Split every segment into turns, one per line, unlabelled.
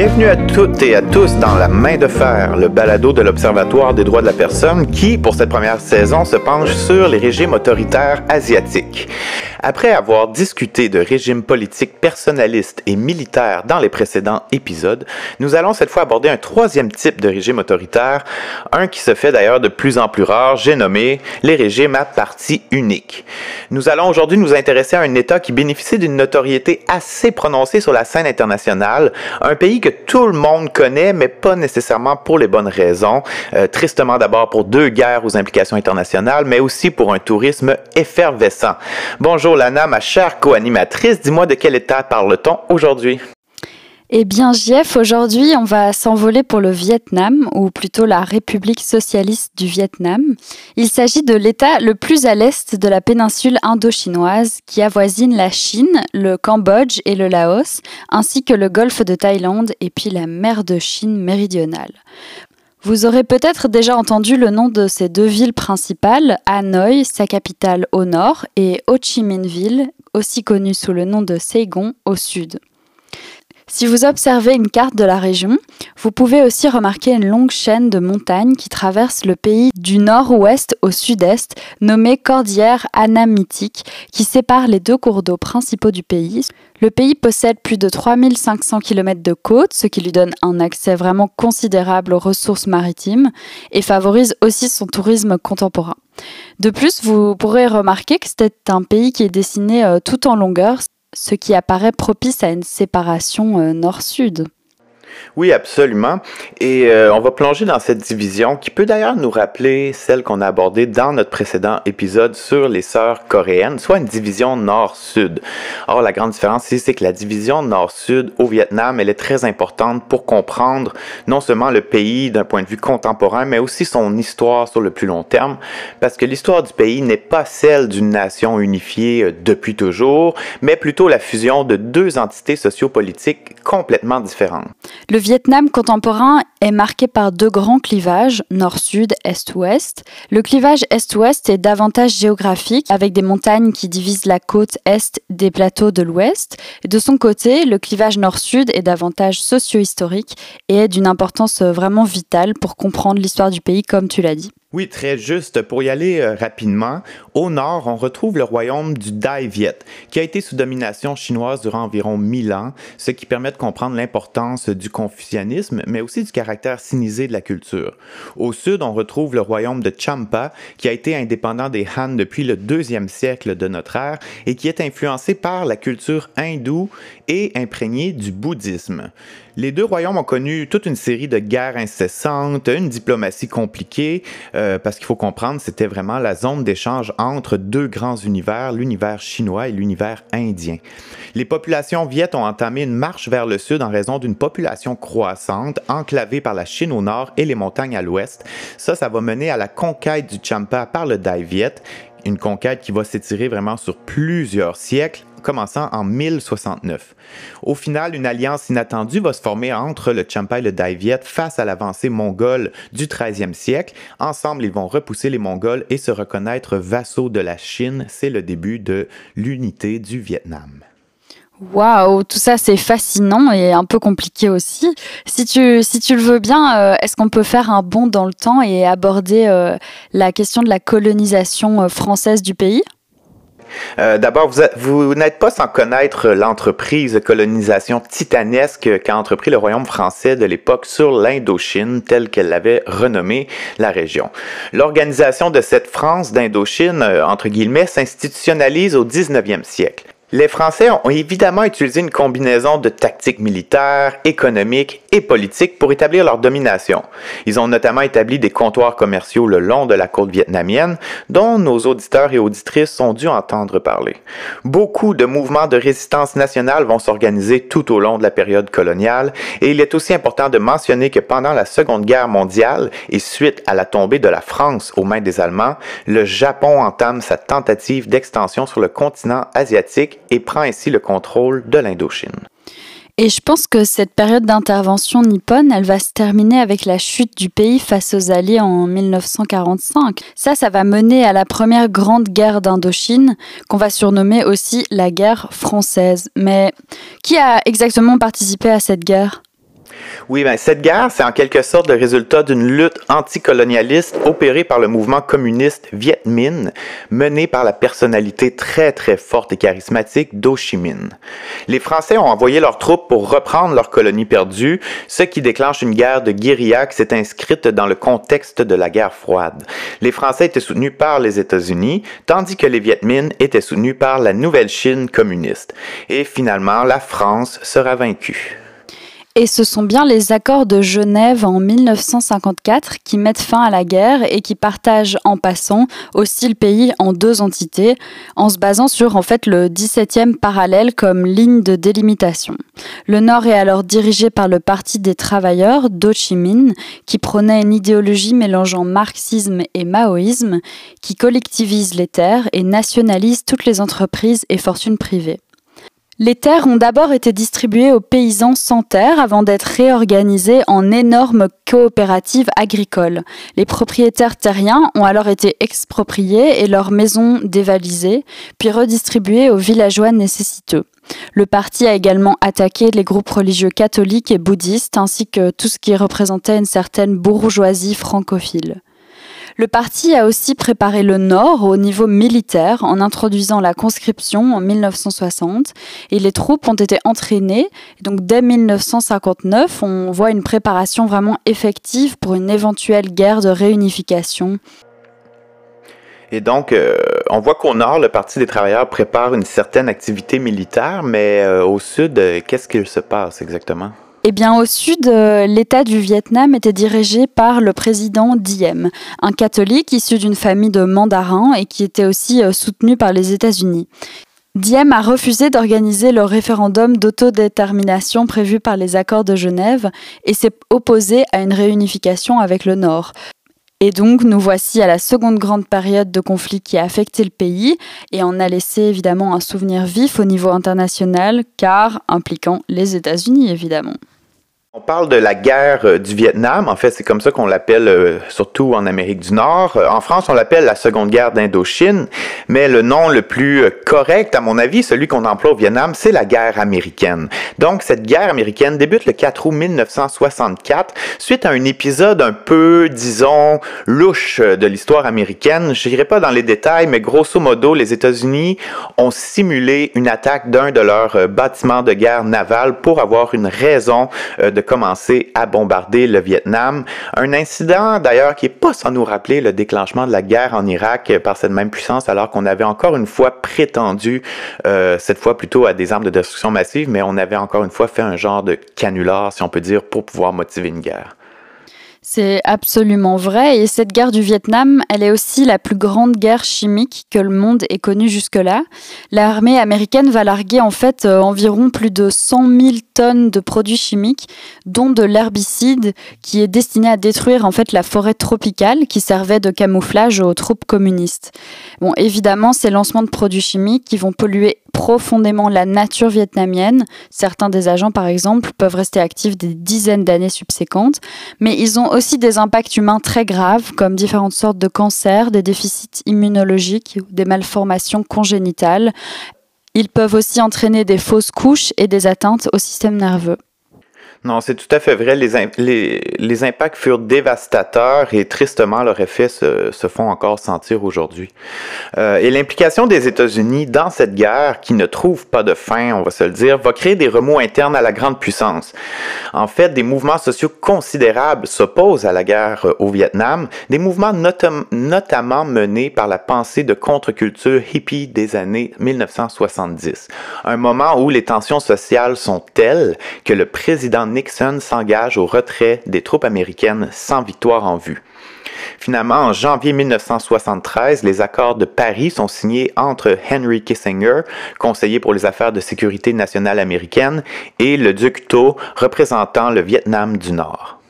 Bienvenue à toutes et à tous dans La main de fer, le balado de l'Observatoire des droits de la personne qui, pour cette première saison, se penche sur les régimes autoritaires asiatiques. Après avoir discuté de régimes politiques personnalistes et militaires dans les précédents épisodes, nous allons cette fois aborder un troisième type de régime autoritaire, un qui se fait d'ailleurs de plus en plus rare, j'ai nommé les régimes à parti unique. Nous allons aujourd'hui nous intéresser à un État qui bénéficie d'une notoriété assez prononcée sur la scène internationale, un pays que tout le monde connaît, mais pas nécessairement pour les bonnes raisons, euh, tristement d'abord pour deux guerres aux implications internationales, mais aussi pour un tourisme effervescent. Bonjour Lana, ma chère co-animatrice. Dis-moi de quel état parle-t-on aujourd'hui?
Eh bien, JF, aujourd'hui, on va s'envoler pour le Vietnam, ou plutôt la République socialiste du Vietnam. Il s'agit de l'État le plus à l'est de la péninsule indo-chinoise, qui avoisine la Chine, le Cambodge et le Laos, ainsi que le golfe de Thaïlande et puis la mer de Chine méridionale. Vous aurez peut-être déjà entendu le nom de ces deux villes principales, Hanoï, sa capitale au nord, et Ho Chi Minh Ville, aussi connue sous le nom de Saigon, au sud. Si vous observez une carte de la région, vous pouvez aussi remarquer une longue chaîne de montagnes qui traverse le pays du nord-ouest au sud-est, nommée Cordillère Anamitique, qui sépare les deux cours d'eau principaux du pays. Le pays possède plus de 3500 km de côtes, ce qui lui donne un accès vraiment considérable aux ressources maritimes et favorise aussi son tourisme contemporain. De plus, vous pourrez remarquer que c'est un pays qui est dessiné euh, tout en longueur, ce qui apparaît propice à une séparation euh, nord-sud.
Oui, absolument. Et euh, on va plonger dans cette division qui peut d'ailleurs nous rappeler celle qu'on a abordée dans notre précédent épisode sur les sœurs coréennes, soit une division nord-sud. Or, la grande différence ici, c'est que la division nord-sud au Vietnam, elle est très importante pour comprendre non seulement le pays d'un point de vue contemporain, mais aussi son histoire sur le plus long terme, parce que l'histoire du pays n'est pas celle d'une nation unifiée euh, depuis toujours, mais plutôt la fusion de deux entités sociopolitiques complètement.
Le Vietnam contemporain est marqué par deux grands clivages, nord-sud, est-ouest. Le clivage est-ouest est davantage géographique, avec des montagnes qui divisent la côte est des plateaux de l'ouest. De son côté, le clivage nord-sud est davantage socio-historique et est d'une importance vraiment vitale pour comprendre l'histoire du pays, comme tu l'as dit.
Oui, très juste. Pour y aller euh, rapidement, au nord, on retrouve le royaume du Dai Viet, qui a été sous domination chinoise durant environ 1000 ans, ce qui permet de comprendre l'importance du confucianisme, mais aussi du caractère sinisé de la culture. Au sud, on retrouve le royaume de Champa, qui a été indépendant des Han depuis le deuxième siècle de notre ère et qui est influencé par la culture hindoue et imprégné du bouddhisme. Les deux royaumes ont connu toute une série de guerres incessantes, une diplomatie compliquée, euh, parce qu'il faut comprendre, c'était vraiment la zone d'échange entre deux grands univers, l'univers chinois et l'univers indien. Les populations viettes ont entamé une marche vers le sud en raison d'une population croissante, enclavée par la Chine au nord et les montagnes à l'ouest. Ça, ça va mener à la conquête du Champa par le Dai Viet, une conquête qui va s'étirer vraiment sur plusieurs siècles commençant en 1069. Au final, une alliance inattendue va se former entre le Champa et le Dai Viet face à l'avancée mongole du 13e siècle. Ensemble, ils vont repousser les Mongols et se reconnaître vassaux de la Chine. C'est le début de l'unité du Vietnam.
Waouh, tout ça c'est fascinant et un peu compliqué aussi. Si tu, si tu le veux bien, euh, est-ce qu'on peut faire un bond dans le temps et aborder euh, la question de la colonisation euh, française du pays?
Euh, d'abord, vous, n'êtes pas sans connaître l'entreprise de colonisation titanesque qu'a entrepris le royaume français de l'époque sur l'Indochine, telle qu'elle l'avait renommée la région. L'organisation de cette France d'Indochine, euh, entre guillemets, s'institutionnalise au 19e siècle. Les Français ont évidemment utilisé une combinaison de tactiques militaires, économiques et politiques pour établir leur domination. Ils ont notamment établi des comptoirs commerciaux le long de la côte vietnamienne, dont nos auditeurs et auditrices ont dû entendre parler. Beaucoup de mouvements de résistance nationale vont s'organiser tout au long de la période coloniale, et il est aussi important de mentionner que pendant la Seconde Guerre mondiale et suite à la tombée de la France aux mains des Allemands, le Japon entame sa tentative d'extension sur le continent asiatique et prend ainsi le contrôle de l'Indochine.
Et je pense que cette période d'intervention nippone, elle va se terminer avec la chute du pays face aux Alliés en 1945. Ça, ça va mener à la première grande guerre d'Indochine, qu'on va surnommer aussi la guerre française. Mais qui a exactement participé à cette guerre?
Oui, ben, cette guerre, c'est en quelque sorte le résultat d'une lutte anticolonialiste opérée par le mouvement communiste Viet Minh, mené par la personnalité très très forte et charismatique d'Ho Chi Minh. Les Français ont envoyé leurs troupes pour reprendre leur colonie perdue, ce qui déclenche une guerre de guérilla qui s'est inscrite dans le contexte de la guerre froide. Les Français étaient soutenus par les États-Unis, tandis que les Viet Minh étaient soutenus par la Nouvelle Chine communiste. Et finalement, la France sera vaincue.
Et ce sont bien les accords de Genève en 1954 qui mettent fin à la guerre et qui partagent en passant aussi le pays en deux entités, en se basant sur en fait le 17e parallèle comme ligne de délimitation. Le Nord est alors dirigé par le Parti des travailleurs d'Ho Chi Minh, qui prônait une idéologie mélangeant marxisme et maoïsme, qui collectivise les terres et nationalise toutes les entreprises et fortunes privées. Les terres ont d'abord été distribuées aux paysans sans terre avant d'être réorganisées en énormes coopératives agricoles. Les propriétaires terriens ont alors été expropriés et leurs maisons dévalisées, puis redistribuées aux villageois nécessiteux. Le parti a également attaqué les groupes religieux catholiques et bouddhistes ainsi que tout ce qui représentait une certaine bourgeoisie francophile. Le parti a aussi préparé le Nord au niveau militaire en introduisant la conscription en 1960 et les troupes ont été entraînées. Donc dès 1959, on voit une préparation vraiment effective pour une éventuelle guerre de réunification.
Et donc, euh, on voit qu'au nord, le Parti des travailleurs prépare une certaine activité militaire, mais euh, au sud, euh, qu'est-ce qu'il se passe exactement?
Eh bien, au sud, euh, l'État du Vietnam était dirigé par le président Diem, un catholique issu d'une famille de mandarins et qui était aussi euh, soutenu par les États-Unis. Diem a refusé d'organiser le référendum d'autodétermination prévu par les accords de Genève et s'est opposé à une réunification avec le Nord. Et donc, nous voici à la seconde grande période de conflit qui a affecté le pays et en a laissé évidemment un souvenir vif au niveau international, car impliquant les États-Unis évidemment.
On parle de la guerre euh, du Vietnam. En fait, c'est comme ça qu'on l'appelle euh, surtout en Amérique du Nord. Euh, en France, on l'appelle la Seconde Guerre d'Indochine. Mais le nom le plus correct, à mon avis, celui qu'on emploie au Vietnam, c'est la guerre américaine. Donc, cette guerre américaine débute le 4 août 1964 suite à un épisode un peu, disons, louche de l'histoire américaine. Je n'irai pas dans les détails, mais grosso modo, les États-Unis ont simulé une attaque d'un de leurs bâtiments de guerre navale pour avoir une raison de commencer à bombarder le Vietnam. Un incident d'ailleurs qui est pas sans nous rappeler le déclenchement de la guerre en Irak par cette même puissance alors qu'on avait encore une fois prétendu, euh, cette fois plutôt à des armes de destruction massive, mais on avait encore une fois fait un genre de canular, si on peut dire, pour pouvoir motiver une guerre.
C'est absolument vrai. Et cette guerre du Vietnam, elle est aussi la plus grande guerre chimique que le monde ait connue jusque-là. L'armée américaine va larguer en fait euh, environ plus de 100 000 tonnes de produits chimiques, dont de l'herbicide qui est destiné à détruire en fait la forêt tropicale qui servait de camouflage aux troupes communistes. Bon, évidemment, ces lancements de produits chimiques qui vont polluer profondément la nature vietnamienne. Certains des agents, par exemple, peuvent rester actifs des dizaines d'années subséquentes, mais ils ont aussi des impacts humains très graves, comme différentes sortes de cancers, des déficits immunologiques, des malformations congénitales. Ils peuvent aussi entraîner des fausses couches et des atteintes au système nerveux.
Non, c'est tout à fait vrai. Les, les, impacts furent dévastateurs et tristement leurs effets se, font encore sentir aujourd'hui. Euh, et l'implication des États-Unis dans cette guerre, qui ne trouve pas de fin, on va se le dire, va créer des remous internes à la grande puissance. En fait, des mouvements sociaux considérables s'opposent à la guerre au Vietnam, des mouvements notamment menés par la pensée de contre-culture hippie des années 1970. Un moment où les tensions sociales sont telles que le président Nixon s'engage au retrait des troupes américaines sans victoire en vue. Finalement, en janvier 1973, les accords de Paris sont signés entre Henry Kissinger, conseiller pour les affaires de sécurité nationale américaine, et le duc Tho, représentant le Vietnam du Nord.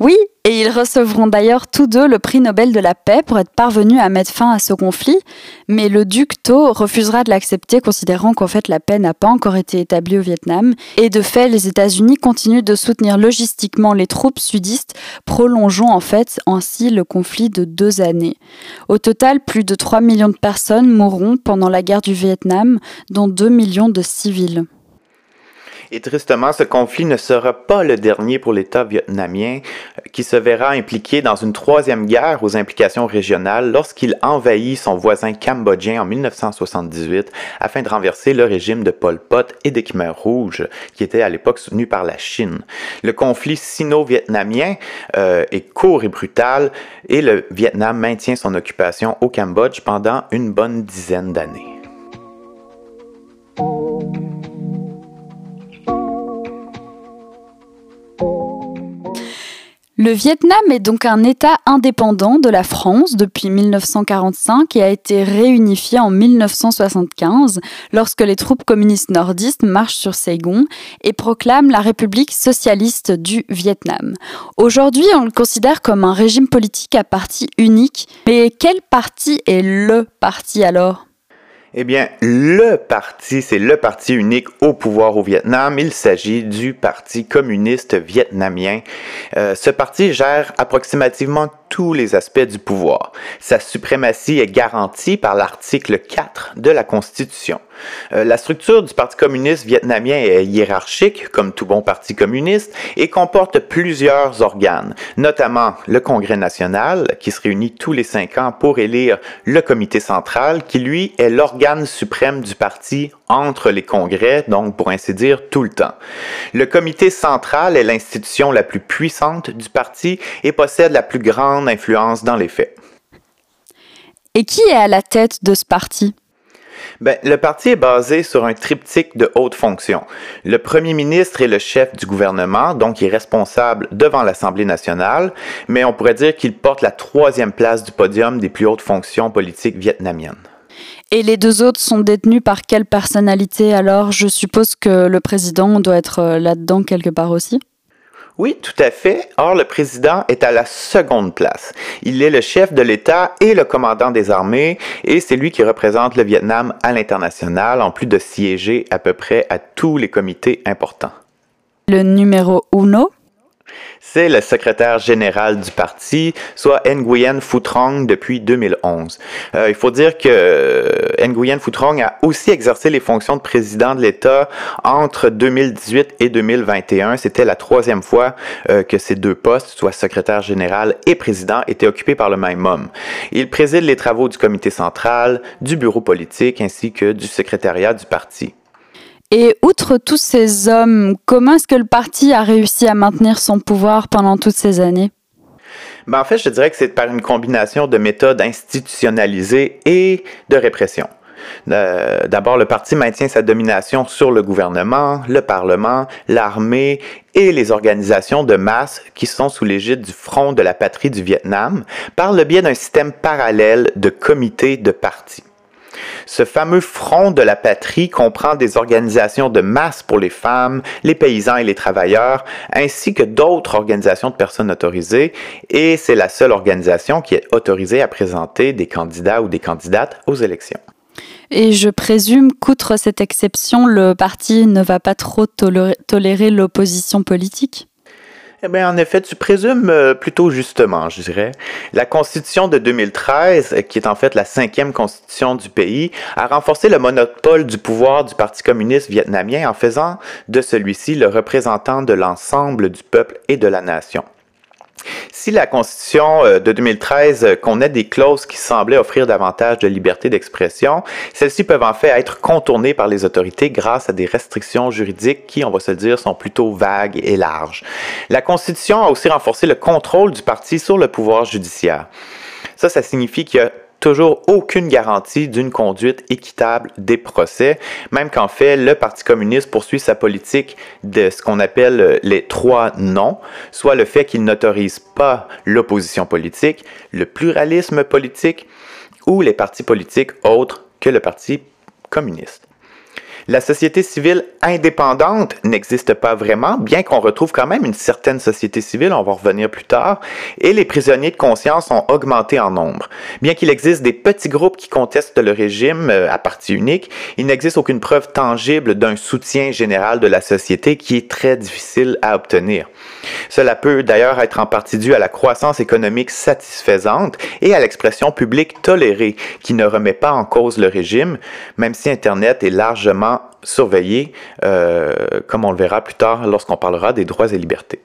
Oui, et ils recevront d'ailleurs tous deux le prix Nobel de la paix pour être parvenus à mettre fin à ce conflit, mais le duc Tho refusera de l'accepter considérant qu'en fait la paix n'a pas encore été établie au Vietnam, et de fait les États-Unis continuent de soutenir logistiquement les troupes sudistes, prolongeant en fait ainsi le conflit de deux années. Au total, plus de 3 millions de personnes mourront pendant la guerre du Vietnam, dont 2 millions de civils.
Et tristement, ce conflit ne sera pas le dernier pour l'État vietnamien, euh, qui se verra impliqué dans une troisième guerre aux implications régionales lorsqu'il envahit son voisin cambodgien en 1978 afin de renverser le régime de Pol Pot et des Khmer rouges, qui était à l'époque soutenu par la Chine. Le conflit sino-vietnamien euh, est court et brutal, et le Vietnam maintient son occupation au Cambodge pendant une bonne dizaine d'années.
Le Vietnam est donc un État indépendant de la France depuis 1945 et a été réunifié en 1975 lorsque les troupes communistes nordistes marchent sur Saigon et proclament la République socialiste du Vietnam. Aujourd'hui, on le considère comme un régime politique à parti unique. Mais quel parti est le parti alors?
Eh bien, le parti, c'est le parti unique au pouvoir au Vietnam. Il s'agit du Parti communiste vietnamien. Euh, ce parti gère approximativement tous les aspects du pouvoir. Sa suprématie est garantie par l'article 4 de la Constitution. Euh, la structure du Parti communiste vietnamien est hiérarchique, comme tout bon parti communiste, et comporte plusieurs organes, notamment le Congrès national, qui se réunit tous les cinq ans pour élire le comité central, qui lui est l'organe suprême du parti entre les congrès, donc pour ainsi dire tout le temps. Le comité central est l'institution la plus puissante du parti et possède la plus grande influence dans les faits.
Et qui est à la tête de ce parti?
Ben, le parti est basé sur un triptyque de haute fonction. Le premier ministre est le chef du gouvernement, donc il est responsable devant l'Assemblée nationale, mais on pourrait dire qu'il porte la troisième place du podium des plus hautes fonctions politiques vietnamiennes.
Et les deux autres sont détenus par quelle personnalité alors? Je suppose que le président doit être euh, là-dedans quelque part aussi
oui, tout à fait. Or, le président est à la seconde place. Il est le chef de l'État et le commandant des armées, et c'est lui qui représente le Vietnam à l'international, en plus de siéger à peu près à tous les comités importants.
Le numéro uno
c'est le secrétaire général du parti, soit Nguyen Phu Trong depuis 2011. Euh, il faut dire que euh, Nguyen Phu Trong a aussi exercé les fonctions de président de l'État entre 2018 et 2021. C'était la troisième fois euh, que ces deux postes, soit secrétaire général et président, étaient occupés par le même homme. Il préside les travaux du comité central, du bureau politique ainsi que du secrétariat du parti.
Et outre tous ces hommes, comment est-ce que le parti a réussi à maintenir son pouvoir pendant toutes ces années?
Ben, en fait, je dirais que c'est par une combination de méthodes institutionnalisées et de répression. Euh, d'abord, le parti maintient sa domination sur le gouvernement, le Parlement, l'armée et les organisations de masse qui sont sous l'égide du Front de la patrie du Vietnam par le biais d'un système parallèle de comités de partis. Ce fameux front de la patrie comprend des organisations de masse pour les femmes, les paysans et les travailleurs, ainsi que d'autres organisations de personnes autorisées, et c'est la seule organisation qui est autorisée à présenter des candidats ou des candidates aux élections.
Et je présume qu'outre cette exception, le parti ne va pas trop tolérer l'opposition politique?
Eh bien, en effet, tu présumes euh, plutôt justement, je dirais. La Constitution de 2013, qui est en fait la cinquième constitution du pays, a renforcé le monopole du pouvoir du Parti communiste vietnamien en faisant de celui-ci le représentant de l'ensemble du peuple et de la nation. Si la Constitution euh, de 2013 euh, connaît des clauses qui semblaient offrir davantage de liberté d'expression, celles-ci peuvent en fait être contournées par les autorités grâce à des restrictions juridiques qui, on va se le dire, sont plutôt vagues et larges. La Constitution a aussi renforcé le contrôle du parti sur le pouvoir judiciaire. Ça, ça signifie qu'il y a toujours aucune garantie d'une conduite équitable des procès, même qu'en fait, le Parti communiste poursuit sa politique de ce qu'on appelle euh, les trois non, soit le fait qu'il n'autorise pas l'opposition politique, le pluralisme politique ou les partis politiques autres que le Parti communiste. La société civile indépendante n'existe pas vraiment, bien qu'on retrouve quand même une certaine société civile, on va revenir plus tard, et les prisonniers de conscience ont augmenté en nombre. Bien qu'il existe des petits groupes qui contestent le régime euh, à parti unique, il n'existe aucune preuve tangible d'un soutien général de la société qui est très difficile à obtenir. Cela peut d'ailleurs être en partie dû à la croissance économique satisfaisante et à l'expression publique tolérée qui ne remet pas en cause le régime, même si Internet est largement également surveillée, comme on le verra plus tard lorsqu'on parlera des droits et libertés.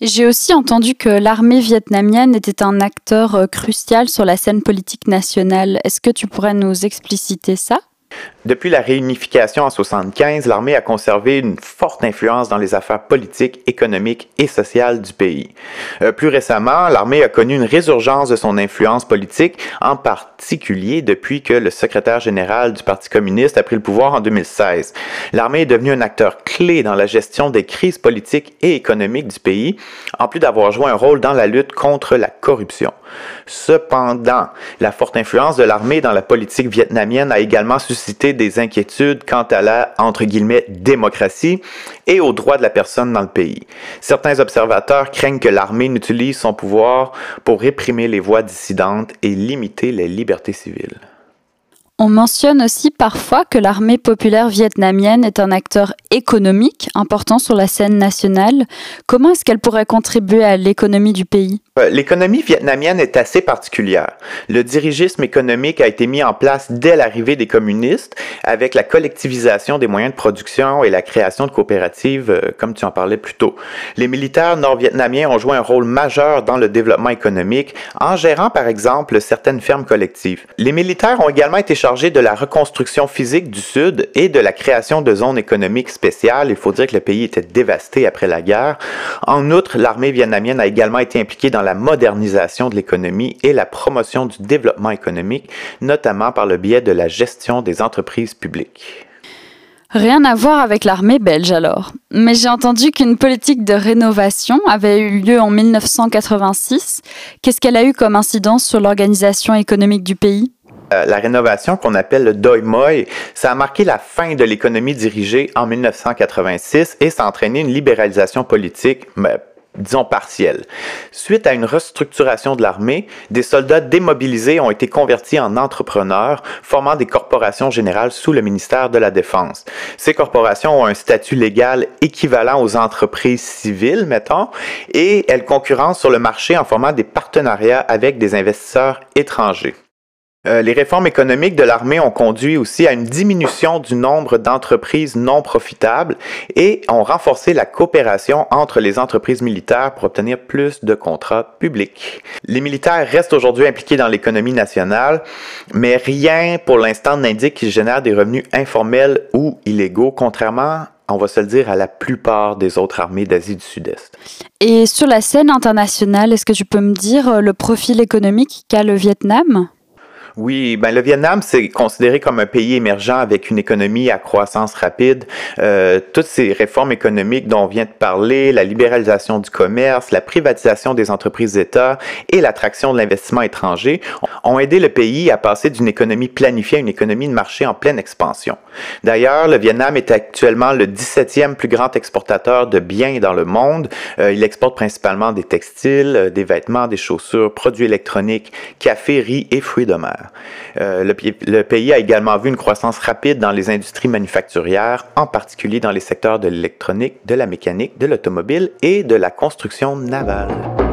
J'ai aussi entendu que l'armée vietnamienne était un acteur crucial sur la scène politique nationale. Est-ce que tu pourrais nous expliciter ça?
Depuis la réunification en 1975, l'armée a conservé une forte influence dans les affaires politiques, économiques et sociales du pays. Euh, plus récemment, l'armée a connu une résurgence de son influence politique, en particulier depuis que le secrétaire général du Parti communiste a pris le pouvoir en 2016. L'armée est devenue un acteur clé dans la gestion des crises politiques et économiques du pays, en plus d'avoir joué un rôle dans la lutte contre la corruption. Cependant, la forte influence de l'armée dans la politique vietnamienne a également suscité des inquiétudes quant à la, démocratie et aux droits de la personne dans le pays. Certains observateurs craignent que l'armée n'utilise son pouvoir pour réprimer les voix dissidentes et limiter les libertés civiles.
On mentionne aussi parfois que l'armée populaire vietnamienne est un acteur économique important sur la scène nationale. Comment est-ce qu'elle pourrait contribuer à l'économie du pays?
Euh, L'économie vietnamienne est assez particulière. Le dirigisme économique a été mis en place dès l'arrivée des communistes avec la collectivisation des moyens de production et la création de coopératives, euh, comme tu en parlais plus tôt. Les militaires nord-vietnamiens ont joué un rôle majeur dans le développement économique en gérant par exemple certaines fermes collectives. Les militaires ont également été chargé de la reconstruction physique du Sud et de la création de zones économiques spéciales. Il faut dire que le pays était dévasté après la guerre. En outre, l'armée vietnamienne a également été impliquée dans la modernisation de l'économie et la promotion du développement économique, notamment par le biais de la gestion des entreprises publiques.
Rien à voir avec l'armée belge alors. Mais j'ai entendu qu'une politique de rénovation avait eu lieu en 1986. Qu'est-ce qu'elle a eu comme incidence sur l'organisation économique du pays?
Euh, la rénovation qu'on appelle le Doi Moi, ça a marqué la fin de l'économie dirigée en 1986 et ça a entraîné une libéralisation politique, mais disons partielle. Suite à une restructuration de l'armée, des soldats démobilisés ont été convertis en entrepreneurs, formant des corporations générales sous le ministère de la Défense. Ces corporations ont un statut légal équivalent aux entreprises civiles, mettons, et elles concurrencent sur le marché en formant des partenariats avec des investisseurs étrangers. Euh, les réformes économiques de l'armée ont conduit aussi à une diminution du nombre d'entreprises non profitables et ont renforcé la coopération entre les entreprises militaires pour obtenir plus de contrats publics. Les militaires restent aujourd'hui impliqués dans l'économie nationale, mais rien pour l'instant n'indique qu'ils génèrent des revenus informels ou illégaux, contrairement on va se le dire, à la plupart des autres armées d'Asie du Sud-Est.
Et sur la scène internationale, est-ce que tu peux me dire euh, le profil économique qu'a le Vietnam?
Oui, ben le Vietnam, c'est considéré comme un pays émergent avec une économie à croissance rapide. Euh, toutes ces réformes économiques dont on vient de parler, la libéralisation du commerce, la privatisation des entreprises d'État et l'attraction de l'investissement étranger ont aidé le pays à passer d'une économie planifiée à une économie de marché en pleine expansion. D'ailleurs, le Vietnam est actuellement le 17e plus grand exportateur de biens dans le monde. Euh, il exporte principalement des textiles, euh, des vêtements, des chaussures, produits électroniques, café, riz et fruits de mer. Euh, le, pays a également vu une croissance rapide dans les industries manufacturières, en particulier dans les secteurs de l'électronique, de la mécanique, de l'automobile et de la construction navale.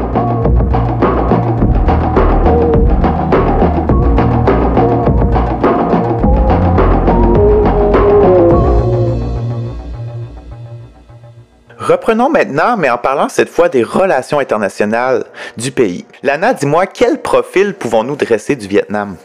Reprenons maintenant, mais en parlant cette fois des relations internationales du pays. Lana, dis-moi, quel profil pouvons-nous dresser du Vietnam?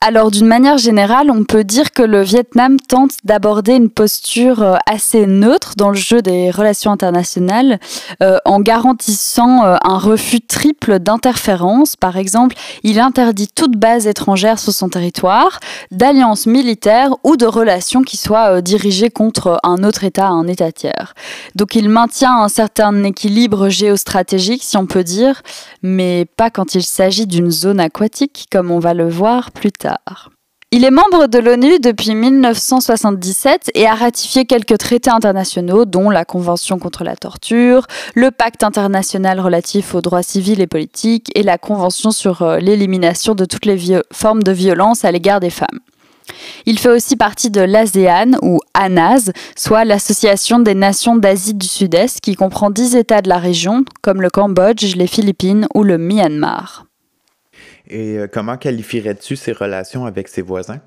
Alors d'une manière générale, on peut dire que le Vietnam tente d'aborder une posture euh, assez neutre dans le jeu des relations internationales euh, en garantissant euh, un refus triple d'interférence. Par exemple, il interdit toute base étrangère sur son territoire, d'alliances militaires ou de relations qui soient dirigées contre un autre État, un État tiers. Donc il maintient un certain équilibre géostratégique, si on peut dire, mais pas quand il s'agit d'une zone aquatique, comme on va le voir plus tard. Il est membre de l'ONU depuis 1977 et a ratifié quelques traités internationaux, dont la Convention contre la torture, le Pacte international relatif aux droits civils et politiques et la Convention sur euh, l'élimination de toutes les formes de violence à l'égard des femmes. Il fait aussi partie de l'ASEAN ou ANAS, soit l'Association des nations d'Asie du Sud-Est qui comprend 10 États de la région comme le Cambodge, les Philippines ou le Myanmar.
Et euh, comment qualifierais-tu ses relations avec ses voisins?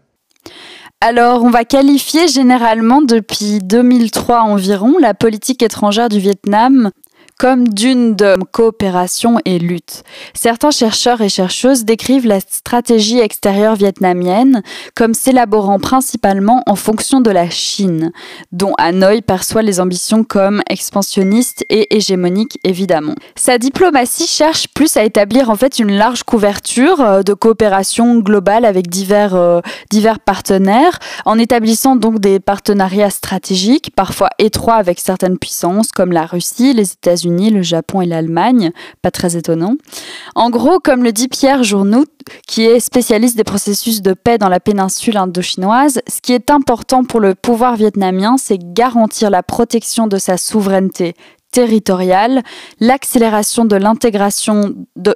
Alors, on va qualifier généralement depuis 2003 environ la politique étrangère du Vietnam comme d'une coopération et lutte. Certains chercheurs et chercheuses décrivent la stratégie extérieure vietnamienne comme s'élaborant principalement en fonction de la Chine, dont Hanoï perçoit les ambitions comme expansionnistes et hégémoniques évidemment. Sa diplomatie cherche plus à établir en fait une large couverture euh, de coopération globale avec euh, divers partenaires, en établissant donc des partenariats stratégiques, parfois étroits avec certaines puissances comme la Russie, les États-Unis, le Japon et l'Allemagne, pas très étonnant. En gros, comme le dit Pierre Journout, qui est spécialiste des processus de paix dans la péninsule indochinoise, ce qui est important pour le pouvoir vietnamien, c'est garantir la protection de sa souveraineté territoriale, l'accélération de l'intégration de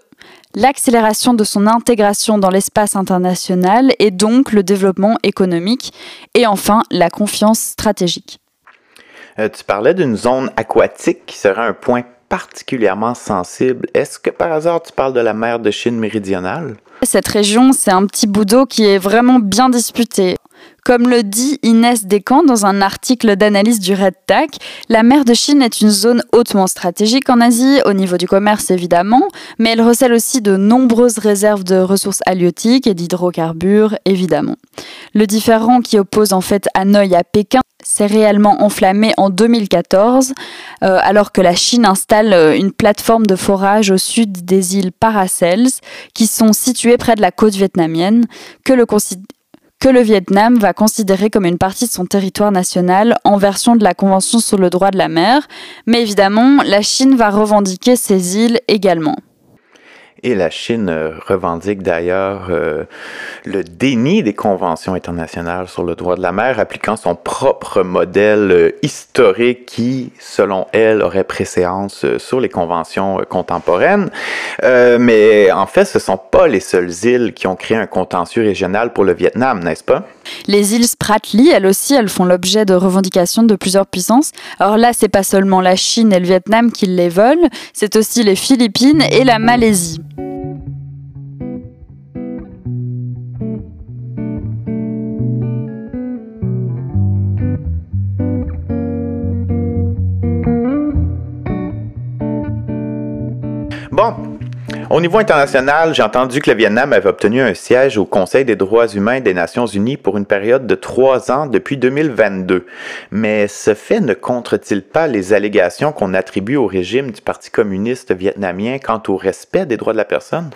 l'accélération de son intégration dans l'espace international et donc le développement économique et enfin la confiance stratégique.
Euh, tu parlais d'une zone aquatique qui serait un point particulièrement sensible. Est-ce que par hasard tu parles de la mer de Chine méridionale?
Cette région, c'est un petit bout d'eau qui est vraiment bien disputé. Comme le dit Inès Descamps dans un article d'analyse du Red Tac, la mer de Chine est une zone hautement stratégique en Asie, au niveau du commerce évidemment, mais elle recèle aussi de nombreuses réserves de ressources halieutiques et d'hydrocarbures évidemment. Le différend qui oppose en fait Hanoï à Pékin s'est réellement enflammé en 2014, euh, alors que la Chine installe euh, une plateforme de forage au sud des îles Paracels, qui sont situées près de la côte vietnamienne, que le, que le Vietnam va considérer comme une partie de son territoire national en version de la Convention sur le droit de la mer, mais évidemment, la Chine va revendiquer ces îles également.
Et la Chine euh, revendique d'ailleurs euh, le déni des conventions internationales sur le droit de la mer, appliquant son propre modèle euh, historique qui, selon elle, aurait préséance sur les conventions contemporaines. mais en fait, ce ne sont pas les seules îles qui ont créé un contentieux régional pour le Vietnam, n'est-ce pas?
Les îles Spratly, elles aussi, elles font l'objet de revendications de plusieurs puissances. Alors là, c'est pas seulement la Chine et le Vietnam qui les veulent, c'est aussi les Philippines et la Malaisie.
Bon, au niveau international, j'ai entendu que le Vietnam avait obtenu un siège au Conseil des droits humains des Nations Unies pour une période de trois ans depuis 2022. Mais ce fait ne contre-t-il pas les allégations qu'on attribue au régime du Parti communiste vietnamien quant au respect des droits de la personne?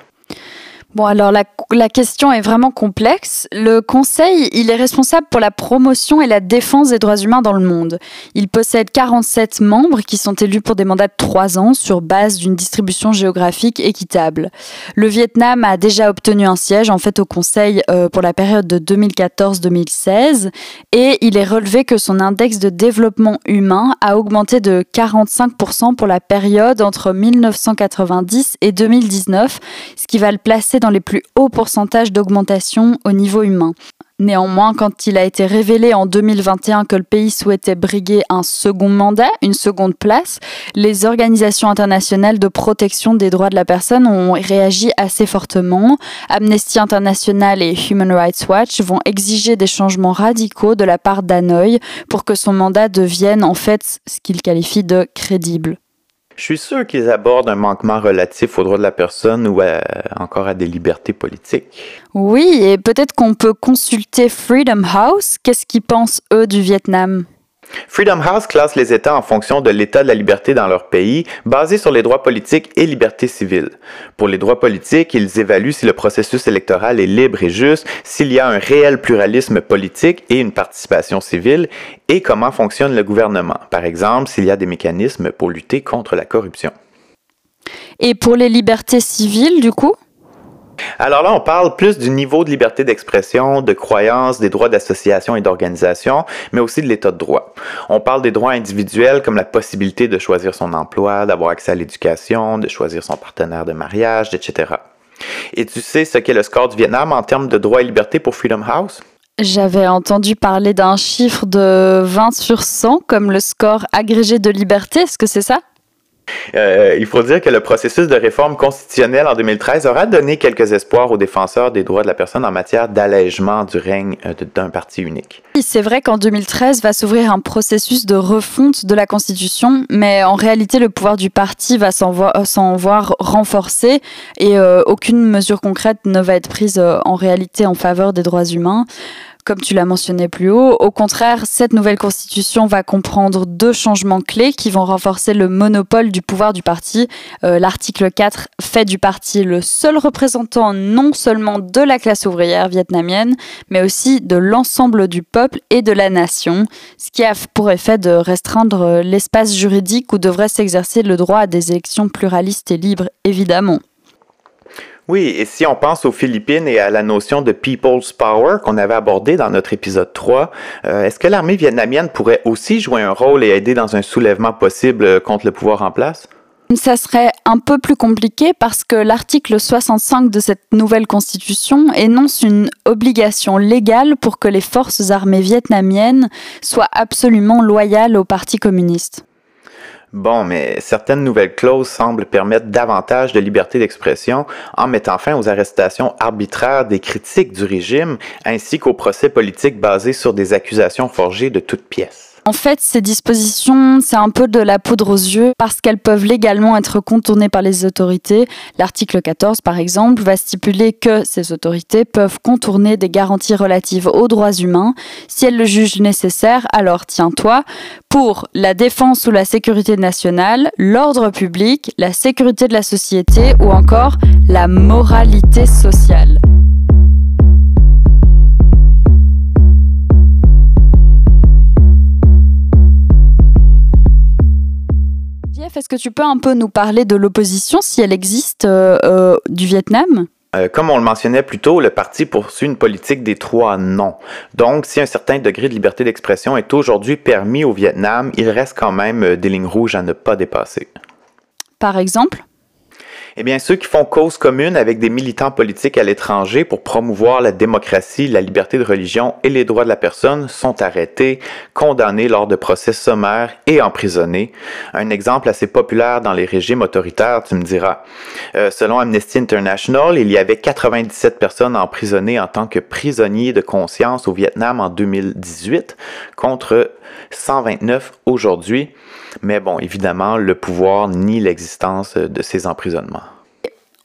Bon, alors la, la, question est vraiment complexe. Le Conseil, il est responsable pour la promotion et la défense des droits humains dans le monde. Il possède 47 membres qui sont élus pour des mandats de 3 ans sur base d'une distribution géographique équitable. Le Vietnam a déjà obtenu un siège en fait au Conseil euh, pour la période de 2014-2016 et il est relevé que son index de développement humain a augmenté de 45% pour la période entre 1990 et 2019, ce qui va le placer dans les plus hauts pourcentages d'augmentation au niveau humain. Néanmoins, quand il a été révélé en 2021 que le pays souhaitait briguer un second mandat, une seconde place, les organisations internationales de protection des droits de la personne ont réagi assez fortement. Amnesty International et Human Rights Watch vont exiger des changements radicaux de la part d'Hanoï pour que son mandat devienne en fait ce qu'ils qualifient de crédible.
Je suis sûr qu'ils abordent un manquement relatif aux droits de la personne ou encore à des libertés politiques.
Oui, et peut-être qu'on peut consulter Freedom House. Qu'est-ce qu'ils pensent, eux, du Vietnam?
Freedom House classe les États en fonction de l'état de la liberté dans leur pays, basé sur les droits politiques et libertés civiles. Pour les droits politiques, ils évaluent si le processus électoral est libre et juste, s'il y a un réel pluralisme politique et une participation civile, et comment fonctionne le gouvernement, par exemple s'il y a des mécanismes pour lutter contre la corruption.
Et pour les libertés civiles, du coup?
Alors là, on parle plus du niveau de liberté d'expression, de croyance, des droits d'association et d'organisation, mais aussi de l'état de droit. On parle des droits individuels comme la possibilité de choisir son emploi, d'avoir accès à l'éducation, de choisir son partenaire de mariage, etc. Et tu sais ce qu'est le score du Vietnam en termes de droits et libertés pour Freedom House?
J'avais entendu parler d'un chiffre de 20 sur 100 comme le score agrégé de liberté, est-ce que c'est ça?
Euh, il faut dire que le processus de réforme constitutionnelle en 2013 aura donné quelques espoirs aux défenseurs des droits de la personne en matière d'allègement du règne euh, d'un parti unique.
C'est vrai qu'en 2013 va s'ouvrir un processus de refonte de la Constitution, mais en réalité le pouvoir du parti va s'en voir, renforcé et euh, aucune mesure concrète ne va être prise en réalité en faveur des droits humains comme tu l'as mentionné plus haut. Au contraire, cette nouvelle constitution va comprendre deux changements clés qui vont renforcer le monopole du pouvoir du parti. Euh, l'article 4 fait du parti le seul représentant non seulement de la classe ouvrière vietnamienne, mais aussi de l'ensemble du peuple et de la nation, ce qui a pour effet de restreindre l'espace juridique où devrait s'exercer le droit à des élections pluralistes et libres, évidemment.
Oui, et si on pense aux Philippines et à la notion de People's Power qu'on avait abordé dans notre épisode 3, euh, est-ce que l'armée vietnamienne pourrait aussi jouer un rôle et aider dans un soulèvement possible contre le pouvoir en place?
Ça serait un peu plus compliqué parce que l'article 65 de cette nouvelle constitution énonce une obligation légale pour que les forces armées vietnamiennes soient absolument loyales au Parti communiste.
Bon, mais certaines nouvelles clauses semblent permettre davantage de liberté d'expression en mettant fin aux arrestations arbitraires des critiques du régime ainsi qu'aux procès politiques basés sur des accusations forgées de toutes pièces.
En fait, ces dispositions, c'est un peu de la poudre aux yeux parce qu'elles peuvent légalement être contournées par les autorités. L'article 14, par exemple, va stipuler que ces autorités peuvent contourner des garanties relatives aux droits humains si elles le jugent nécessaire. Alors, tiens-toi, pour la défense ou la sécurité nationale, l'ordre public, la sécurité de la société ou encore la moralité sociale. Est-ce que tu peux un peu nous parler de l'opposition, si elle existe, euh, euh, du Vietnam?
Euh, comme on le mentionnait plus tôt, le parti poursuit une politique des trois non. Donc, si un certain degré de liberté d'expression est aujourd'hui permis au Vietnam, il reste quand même des lignes rouges à ne pas dépasser.
Par exemple?
Eh bien, ceux qui font cause commune avec des militants politiques à l'étranger pour promouvoir la démocratie, la liberté de religion et les droits de la personne sont arrêtés, condamnés lors de procès sommaires et emprisonnés. Un exemple assez populaire dans les régimes autoritaires, tu me diras. Euh, selon Amnesty International, il y avait 97 personnes emprisonnées en tant que prisonniers de conscience au Vietnam en 2018 contre 129 aujourd'hui. Mais bon, évidemment, le pouvoir nie l'existence de ces emprisonnements.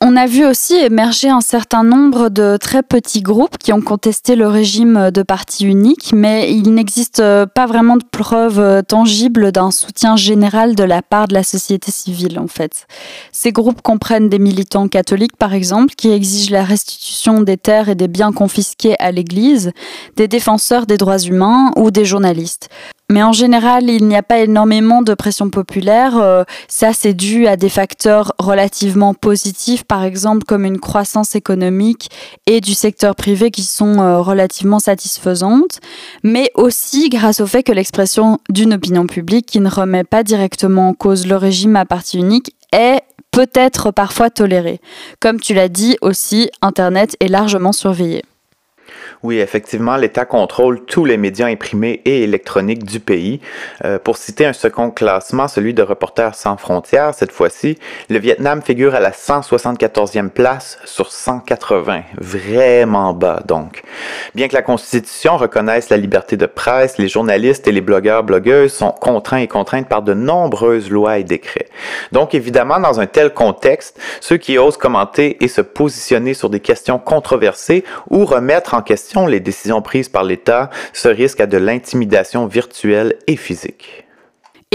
On a vu aussi émerger un certain nombre de très petits groupes qui ont contesté le régime de parti unique, mais il n'existe pas vraiment de preuves tangibles d'un soutien général de la part de la société civile, en fait. Ces groupes comprennent des militants catholiques, par exemple, qui exigent la restitution des terres et des biens confisqués à l'Église, des défenseurs des droits humains ou des journalistes. Mais en général, il n'y a pas énormément de pression populaire. Euh, ça, c'est dû à des facteurs relativement positifs, par exemple comme une croissance économique et du secteur privé qui sont euh, relativement satisfaisantes, mais aussi grâce au fait que l'expression d'une opinion publique qui ne remet pas directement en cause le régime à parti unique est peut-être parfois tolérée. Comme tu l'as dit aussi, Internet est largement surveillé.
Oui, effectivement, l'État contrôle tous les médias imprimés et électroniques du pays. Euh, pour citer un second classement, celui de Reporters sans frontières, cette fois-ci, le Vietnam figure à la 174e place sur 180. Vraiment bas, donc. Bien que la Constitution reconnaisse la liberté de presse, les journalistes et les blogueurs-blogueuses sont contraints et contraintes par de nombreuses lois et décrets. Donc, évidemment, dans un tel contexte, ceux qui osent commenter et se positionner sur des questions controversées ou remettre en question les décisions prises par l'État se risquent à de l'intimidation virtuelle et physique.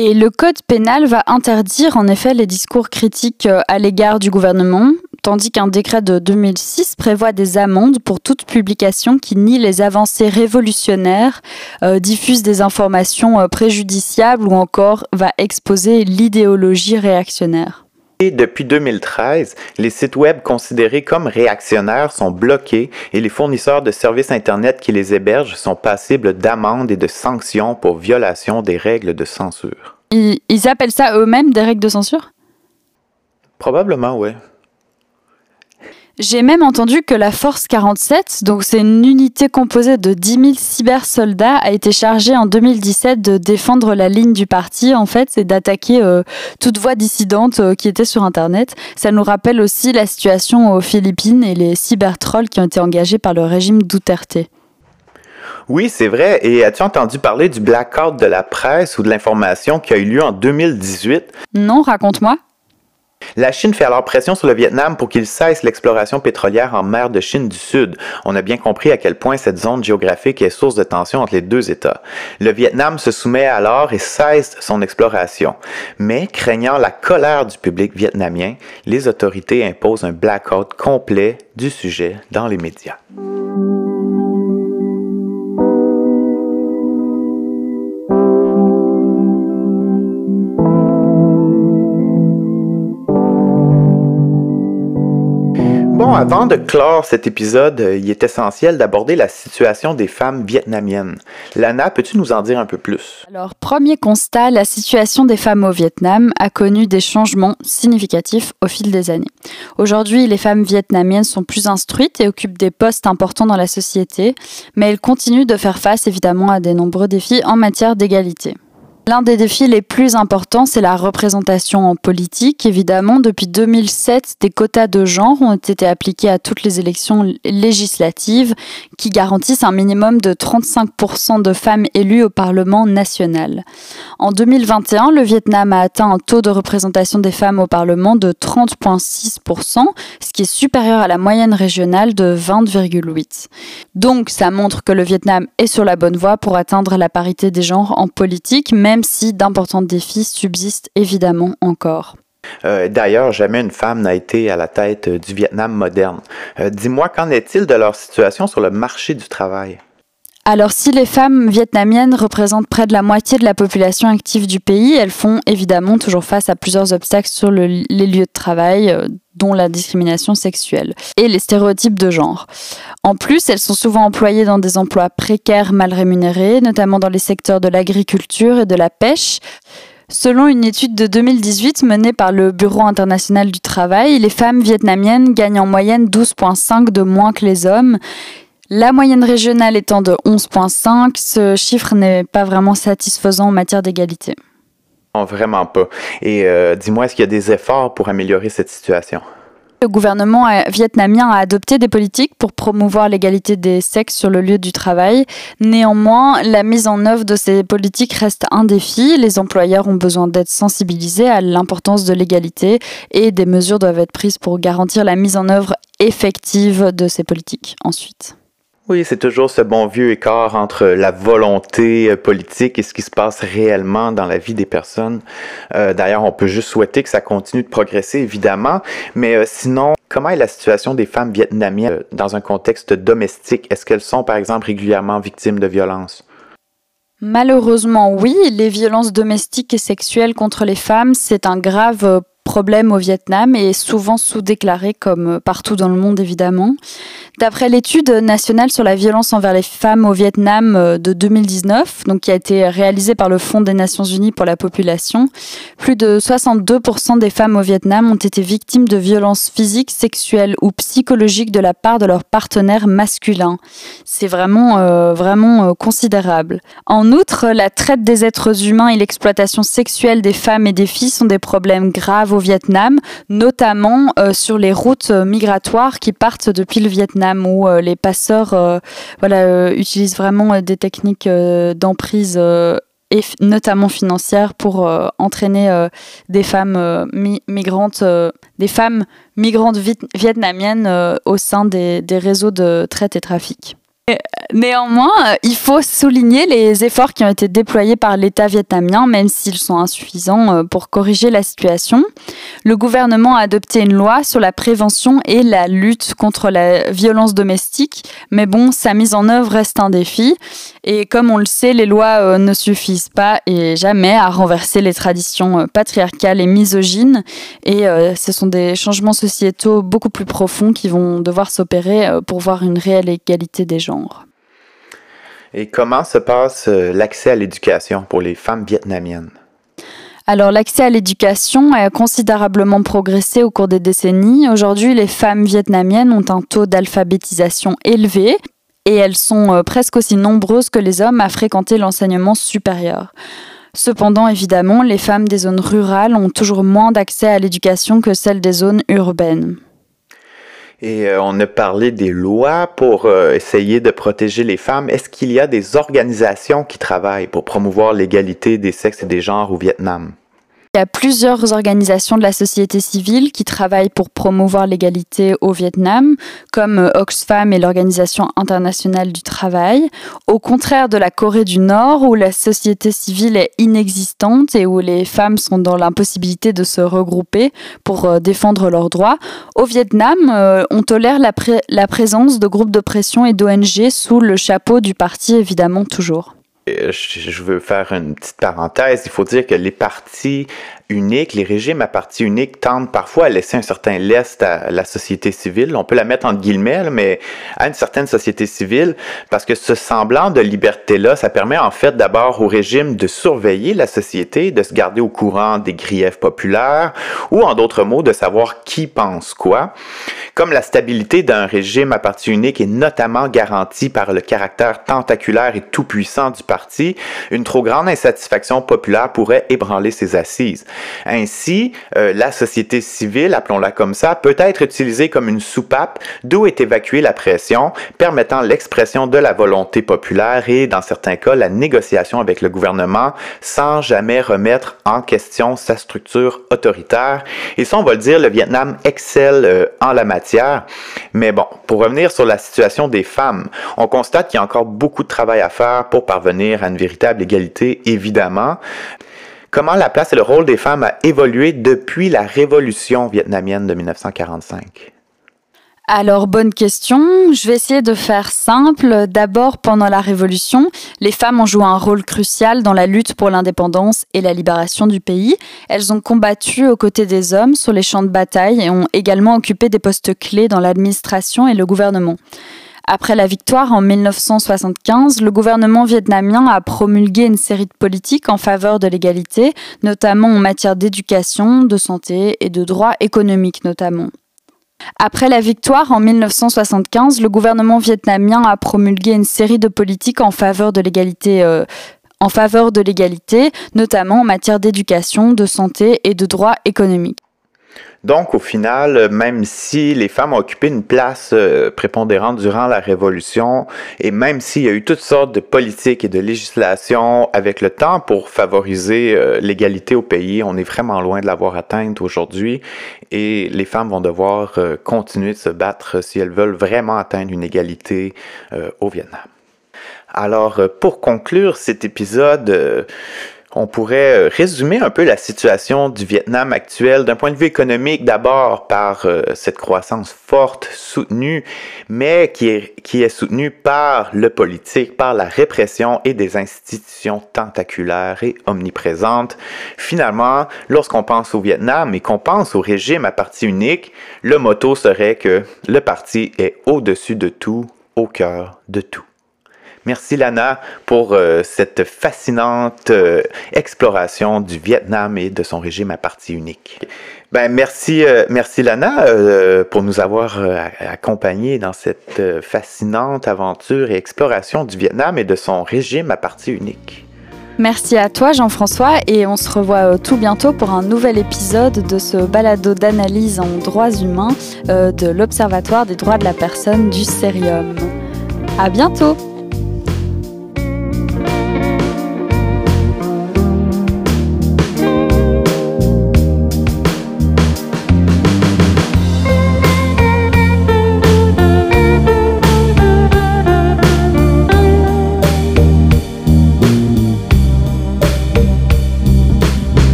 Et le Code pénal va interdire en effet les discours critiques euh, à l'égard du gouvernement, tandis qu'un décret de 2006 prévoit des amendes pour toute publication qui nie les avancées révolutionnaires, euh, diffuse des informations euh, préjudiciables ou encore va exposer l'idéologie réactionnaire.
Et depuis 2013, les sites web considérés comme réactionnaires sont bloqués et les fournisseurs de services Internet qui les hébergent sont passibles d'amendes et de sanctions pour violation des règles de censure.
Ils, appellent ça eux-mêmes des règles de censure?
Probablement, oui.
J'ai même entendu que la Force 47, donc c'est une unité composée de 10 000 cybersoldats, a été chargée en 2017 de défendre la ligne du parti, en fait, c'est d'attaquer euh, toute voix dissidente euh, qui était sur Internet. Ça nous rappelle aussi la situation aux Philippines et les cybertrolls qui ont été engagés par le régime Duterte.
Oui, c'est vrai. Et as-tu entendu parler du blackout de la presse ou de l'information qui a eu lieu en 2018?
Non, raconte-moi.
La Chine fait alors pression sur le Vietnam pour qu'il cesse l'exploration pétrolière en mer de Chine du Sud. On a bien compris à quel point cette zone géographique est source de tension entre les deux États. Le Vietnam se soumet alors et cesse son exploration. Mais, craignant la colère du public vietnamien, les autorités imposent un blackout complet du sujet dans les médias. Bon, avant de clore cet épisode, euh, il est essentiel d'aborder la situation des femmes vietnamiennes. Lana, peux-tu nous en dire un peu plus?
Alors, premier constat, la situation des femmes au Vietnam a connu des changements significatifs au fil des années. Aujourd'hui, les femmes vietnamiennes sont plus instruites et occupent des postes importants dans la société, mais elles continuent de faire face évidemment à des nombreux défis en matière d'égalité. L'un des défis les plus importants, c'est la représentation en politique. Évidemment, depuis 2007, des quotas de genre ont été appliqués à toutes les élections législatives qui garantissent un minimum de 35% de femmes élues au Parlement national. En 2021, le Vietnam a atteint un taux de représentation des femmes au Parlement de 30,6%, ce qui est supérieur à la moyenne régionale de 20,8%. Donc, ça montre que le Vietnam est sur la bonne voie pour atteindre la parité des genres en politique, même même si d'importants défis subsistent évidemment encore.
Euh, d'ailleurs, jamais une femme n'a été à la tête du Vietnam moderne. Euh, dis-moi, qu'en est-il de leur situation sur le marché du travail?
Alors si les femmes vietnamiennes représentent près de la moitié de la population active du pays, elles font évidemment toujours face à plusieurs obstacles sur les lieux de travail, euh, dont la discrimination sexuelle et les stéréotypes de genre. En plus, elles sont souvent employées dans des emplois précaires mal rémunérés, notamment dans les secteurs de l'agriculture et de la pêche. Selon une étude de 2018 menée par le Bureau international du travail, les femmes vietnamiennes gagnent en moyenne 12,5 de moins que les hommes. La moyenne régionale étant de 11,5, ce chiffre n'est pas vraiment satisfaisant en matière d'égalité.
vraiment pas. Et euh, dis-moi, est-ce qu'il y a des efforts pour améliorer cette situation?
Le gouvernement vietnamien a adopté des politiques pour promouvoir l'égalité des sexes sur le lieu du travail. Néanmoins, la mise en œuvre de ces politiques reste un défi. Les employeurs ont besoin d'être sensibilisés à l'importance de l'égalité et des mesures doivent être prises pour garantir la mise en œuvre effective de ces politiques ensuite.
Oui, c'est toujours ce bon vieux écart entre la volonté euh, politique et ce qui se passe réellement dans la vie des personnes. Euh, D'ailleurs, on peut juste souhaiter que ça continue de progresser, évidemment. Mais euh, sinon, comment est la situation des femmes vietnamiennes dans un contexte domestique? Est-ce qu'elles sont, par exemple, régulièrement victimes de violences?
Malheureusement, oui. Les violences domestiques et sexuelles contre les femmes, c'est un grave problème au Vietnam et souvent sous-déclaré comme partout dans le monde évidemment. D'après l'étude nationale sur la violence envers les femmes au Vietnam euh, de 2019, donc qui a été réalisée par le Fonds des Nations Unies pour la population, plus de 62% des femmes au Vietnam ont été victimes de violences physiques, sexuelles ou psychologiques de la part de leur partenaire masculin. C'est vraiment euh, vraiment euh, considérable. En outre, la traite des êtres humains et l'exploitation sexuelle des femmes et des filles sont des problèmes graves au Vietnam, notamment sur les routes migratoires qui partent depuis le Vietnam où euh, les passeurs euh, euh, utilisent vraiment des techniques d'emprise et notamment financières pour entraîner des femmes migrantes, des femmes migrantes vietnamiennes au sein des réseaux de traite et trafic. Néanmoins, euh, il faut souligner les efforts qui ont été déployés par l'État vietnamien, même s'ils sont insuffisants euh, pour corriger la situation. Le gouvernement a adopté une loi sur la prévention et la lutte contre la violence domestique, mais bon, sa mise en œuvre reste un défi. Et comme on le sait, les lois euh, ne suffisent pas et jamais à renverser les traditions patriarcales et misogynes. Et ce sont des changements sociétaux beaucoup plus profonds qui vont devoir s'opérer pour voir une réelle égalité des
Et comment se passe euh, l'accès à l'éducation pour les femmes vietnamiennes?
Alors l'accès à l'éducation a considérablement progressé au cours des décennies. Aujourd'hui, les femmes vietnamiennes ont un taux d'alphabétisation élevé et elles sont euh, presque aussi nombreuses que les hommes à fréquenter l'enseignement supérieur. Cependant, évidemment, les femmes des zones rurales ont toujours moins d'accès à l'éducation que celles des zones urbaines.
Et euh, on a parlé des lois pour euh, essayer de protéger les femmes. Est-ce qu'il y a des organisations qui travaillent pour promouvoir l'égalité des sexes et des genres au Vietnam?
Il y a plusieurs organisations de la société civile qui travaillent pour promouvoir l'égalité au Vietnam, comme euh, Oxfam et l'Organisation internationale du travail. Au contraire de la Corée du Nord, où la société civile est inexistante et où les femmes sont dans l'impossibilité de se regrouper pour euh, défendre leurs droits, au Vietnam, euh, on tolère la, la présence de groupes de pression et d'ONG sous le chapeau du parti, évidemment, toujours
je veux faire une petite parenthèse. Il faut dire que les partis uniques, les régimes à parti unique tendent parfois à laisser un certain lest à la société civile. On peut la mettre entre guillemets, mais à une certaine société civile, parce que ce semblant de liberté-là, ça permet en fait d'abord au régime de surveiller la société, de se garder au courant des griefs populaires, ou en d'autres mots, de savoir qui pense quoi. Comme la stabilité d'un régime à parti unique est notamment garantie par le caractère tentaculaire et tout-puissant du parti, une trop grande insatisfaction populaire pourrait ébranler ses assises. Ainsi, euh, la société civile, appelons-la comme ça, peut être utilisée comme une soupape d'où est évacuée la pression, permettant l'expression de la volonté populaire et, dans certains cas, la négociation avec le gouvernement sans jamais remettre en question sa structure autoritaire. Et ça, on va le dire, le Vietnam excelle euh, en la matière. Mais bon, pour revenir sur la situation des femmes, on constate qu'il y a encore beaucoup de travail à faire pour parvenir à une véritable égalité, évidemment. Comment la place et le rôle des femmes a évolué depuis la révolution vietnamienne de 1945?
Alors, bonne question. Je vais essayer de faire simple. D'abord, pendant la Révolution, les femmes ont joué un rôle crucial dans la lutte pour l'indépendance et la libération du pays. Elles ont combattu aux côtés des hommes sur les champs de bataille et ont également occupé des postes clés dans l'administration et le gouvernement. Après la victoire en 1975, le gouvernement vietnamien a promulgué une série de politiques en faveur de l'égalité, notamment en matière d'éducation, de santé et de droits économiques notamment. Après la victoire en 1975, le gouvernement vietnamien a promulgué une série de politiques en faveur de l'égalité euh, en faveur de l'égalité, notamment en matière d'éducation, de santé et de droits économiques.
Donc, au final, même si les femmes ont occupé une place euh, prépondérante durant la Révolution, et même s'il y a eu toutes sortes de politiques et de législations avec le temps pour favoriser euh, l'égalité au pays, on est vraiment loin de l'avoir atteinte aujourd'hui, et les femmes vont devoir euh, continuer de se battre si elles veulent vraiment atteindre une égalité au Vietnam. Alors, pour conclure cet épisode, on pourrait euh, résumer un peu la situation du Vietnam actuel d'un point de vue économique d'abord par euh, cette croissance forte, soutenue, mais qui est, qui est soutenue par le politique, par la répression et des institutions tentaculaires et omniprésentes. Finalement, lorsqu'on pense au Vietnam et qu'on pense au régime à parti unique, le motto serait que le parti est au-dessus de tout, au cœur de tout. Merci Lana pour euh, cette fascinante euh, exploration du Vietnam et de son régime à parti unique. Ben merci, euh, merci Lana pour nous avoir accompagnés dans cette fascinante aventure et exploration du Vietnam et de son régime à parti unique.
Merci à toi Jean-François et on se revoit tout bientôt pour un nouvel épisode de ce balado d'analyse en droits humains de l'Observatoire des droits de la personne du Cérium. À bientôt